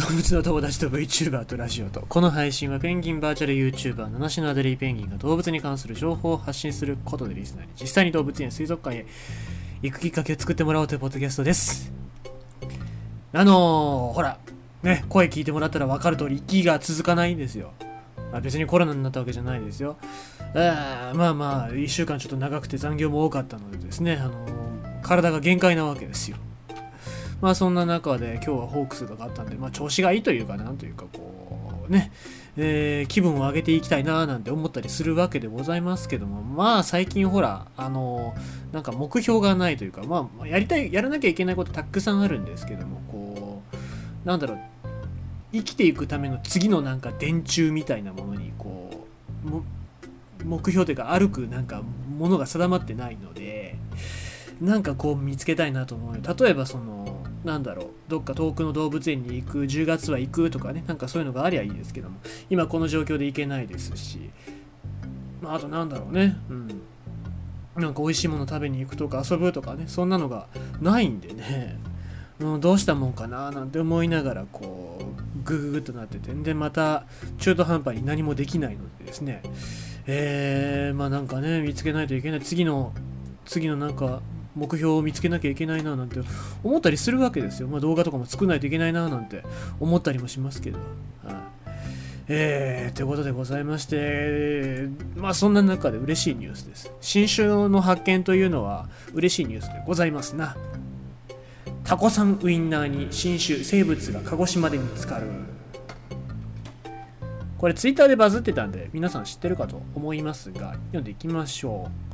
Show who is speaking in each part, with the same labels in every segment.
Speaker 1: 動物の友達と VTuber とラジオとこの配信はペンギンバーチャル YouTuber 七種のアデリーペンギンが動物に関する情報を発信することでリスナーに実際に動物園水族館へ行くきっかけを作ってもらおうというポッドキャストですあのー、ほらね声聞いてもらったら分かる通り息が続かないんですよまあ、別にコロナになったわけじゃないですよ。あまあまあ、1週間ちょっと長くて残業も多かったのでですね、あのー、体が限界なわけですよ。まあそんな中で今日はホークスとかあったんで、まあ調子がいいというかなんというかこうね、えー、気分を上げていきたいななんて思ったりするわけでございますけども、まあ最近ほら、あのー、なんか目標がないというか、まあやりたい、やらなきゃいけないことたくさんあるんですけども、こう、なんだろう、生きていくための次のなんか電柱みたいなものにこう目標というか歩くなんかものが定まってないのでなんかこう見つけたいなと思うよ例えばそのなんだろうどっか遠くの動物園に行く10月は行くとかねなんかそういうのがありゃいいですけども今この状況で行けないですし、まあ、あとなんだろうねうん。なんか美味しいもの食べに行くとか遊ぶとかねそんなのがないんでねうん、どうしたもんかななんて思いながらこうグググっとなっててでまた中途半端に何もできないのでですねえー、まあなんかね見つけないといけない。次の次のなんか目標を見つけなきゃいけないななんて思ったりするわけですよ。まあ、動画とかも作んないといけないななんて思ったりもしますけど。はいえー、ということでございまして、まあそんな中で嬉しいニュースです。新種の発見というのは嬉しいニュースでございますな。タコさんウインナーに新種生物が鹿児島で見つかるこれツイッターでバズってたんで皆さん知ってるかと思いますが読んでいきましょう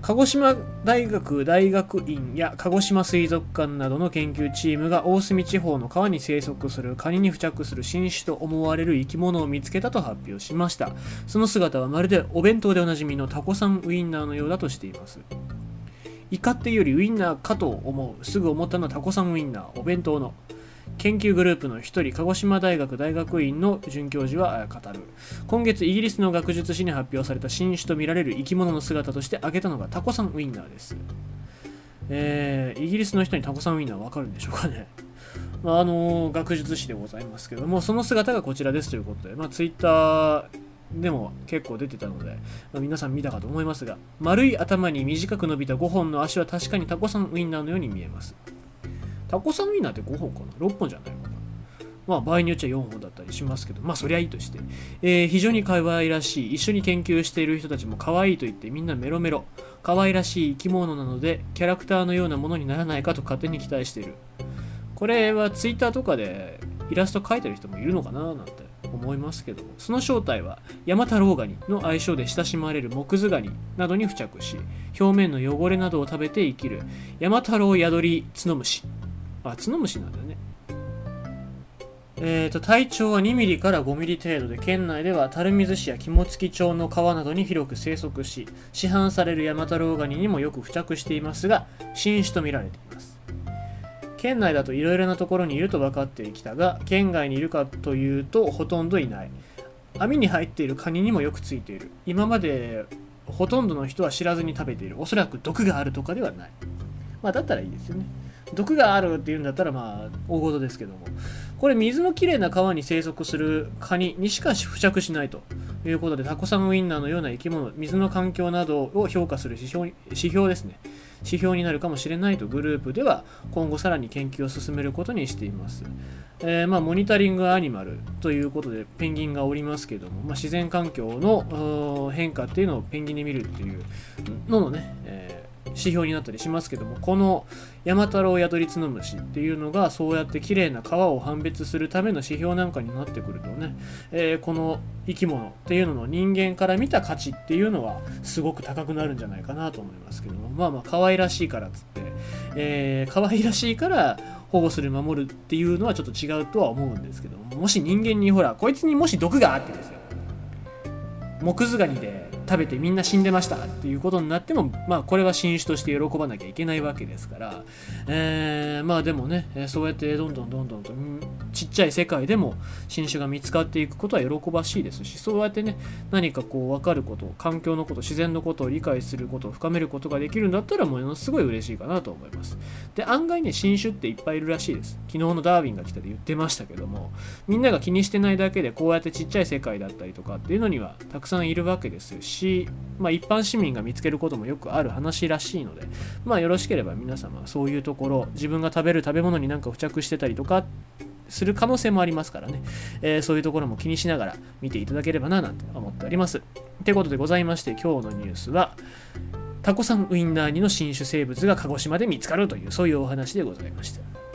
Speaker 1: 鹿児島大学大学院や鹿児島水族館などの研究チームが大隅地方の川に生息するカニに付着する新種と思われる生き物を見つけたと発表しました。その姿はまるでお弁当でおなじみのタコさんウインナーのようだとしています。イカっていうよりウインナーかと思う。すぐ思ったのはタコさんウインナー。お弁当の研究グループの一人鹿児島大学大学院の准教授は語る今月イギリスの学術誌に発表された新種とみられる生き物の姿として挙げたのがタコさんウインナーです。えー、イギリスの人にタコさんウインナーわかるんでしょうかね。まあ、あのー、学術誌でございますけどもその姿がこちらですということで、まあ、ツイッターでも結構出てたので、まあ、皆さん見たかと思いますが丸い頭に短く伸びた5本の足は確かにタコさんウインナーのように見えます。タコさんウインナーって5本かな？6本じゃないかな？まあ場合によっちゃ4本だったりしますけどまあそりゃいいとして、えー、非常に可愛らしい一緒に研究している人たちも可愛いと言ってみんなメロメロ。可愛らしい生き物なのでキャラクターのようなものにならないかと勝手に期待している。これは Twitter とかでイラスト描いてる人もいるのかななんて思いますけどその正体はヤマタロウガニの愛称で親しまれるモクズガニなどに付着し表面の汚れなどを食べて生きるヤマタロウヤドリツノムシあツノムシなんだよね。えーと、体長は2ミリから5ミリ程度で県内では垂水市や肝付町の川などに広く生息し市販されるヤマタロウガニにもよく付着していますが新種とみられています。県内だといろいろなところにいると分かってきたが県外にいるかというとほとんどいない。網に入っているカニにもよくついている。今までほとんどの人は知らずに食べている。おそらく毒があるとかではない。まあだったらいいですよね。毒があるっていうんだったらまあ大事ですけどもこれ水のきれいな川に生息するカニにしか付着しないということでタコさんウインナーのような生き物水の環境などを評価する指標指標ですね指標になるかもしれないとグループでは今後さらに研究を進めることにしています。えー、まあ、モニタリングアニマルということでペンギンがおりますけども、まあ、自然環境の変化っていうのをペンギンで見るっていうののね、えー指標になったりしますけどもこのヤマタロウヤドリツノムシっていうのがそうやって綺麗な川を判別するための指標なんかになってくるとね、えー、この生き物っていうのの人間から見た価値っていうのはすごく高くなるんじゃないかなと思いますけども。まあまあ可愛らしいからっつって、えー、可愛らしいから保護する守るっていうのはちょっと違うとは思うんですけども。もし人間にほらこいつにもし毒があってですよ。モクズガニで。食べてみんな死んでましたっていうことになっても、まあ、これは新種として喜ばなきゃいけないわけですから、えー、まあでもね、そうやってどんどんどんどんとちっちゃい世界でも新種が見つかっていくことは喜ばしいですしそうやってね何かこう分かること環境のこと自然のことを理解することを深めることができるんだったらものすごい嬉しいかなと思います。で案外ね新種っていっぱいいるらしいです。昨日のダーウィンが来たで言ってましたけどもみんなが気にしてないだけでこうやってちっちゃい世界だったりとかっていうのにはたくさんいるわけですしし、まあ、一般市民が見つけることもよくある話らしいのでまあよろしければ皆様そういうところ自分が食べる食べ物になんか付着してたりとかする可能性もありますからね、えー、そういうところも気にしながら見ていただければななんて思っております。ということでございまして今日のニュースはタコさんウインナー煮の新種生物が鹿児島で見つかるというそういうお話でございました。